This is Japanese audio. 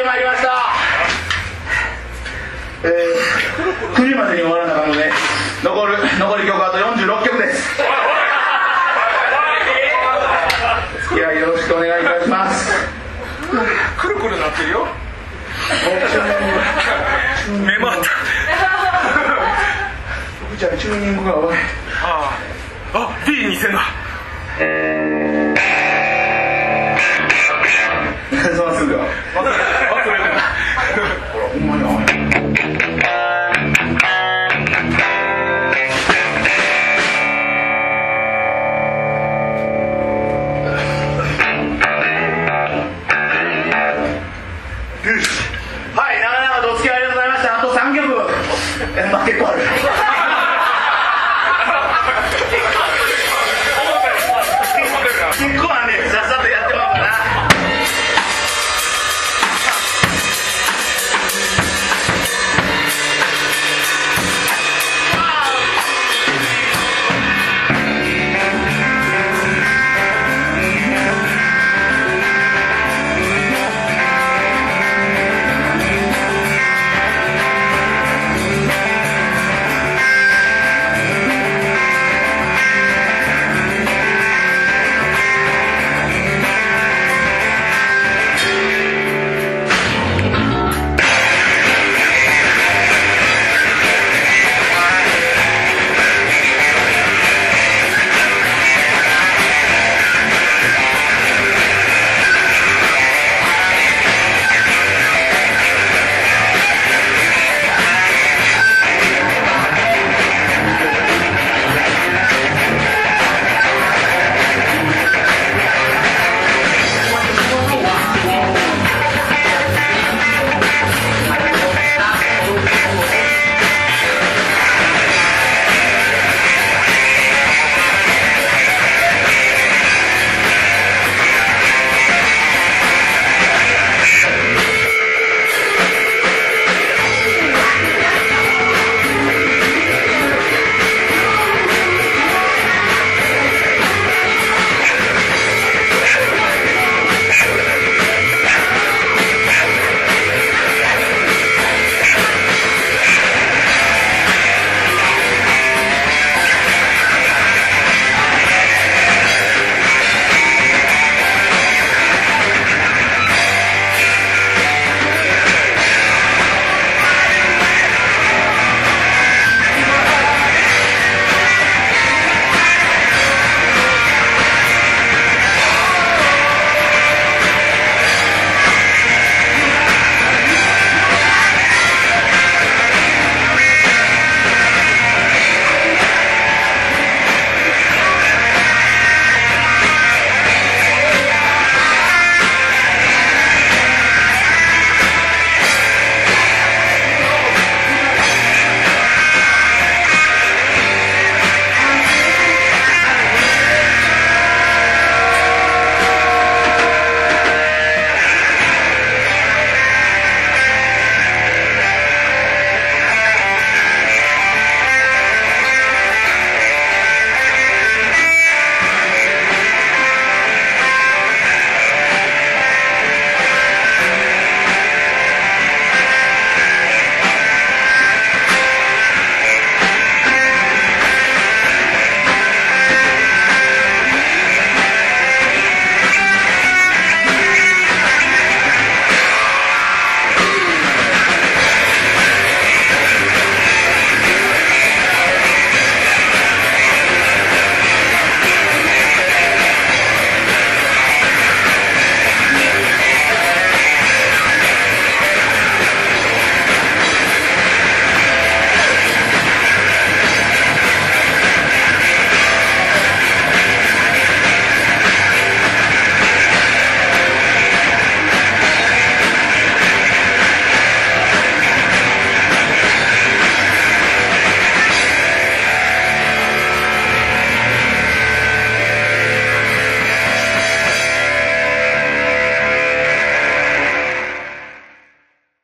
ってまいりました、えー、までに終わらなかったので残る残り曲あと46曲です。よろしくお願いいたします。くるくるなってるよ。目った。ゃチューニングが悪いあああ D2000 だ。はい長々とお付き合いありがとうございました。あと3曲。えまあ結構ある結構あるね。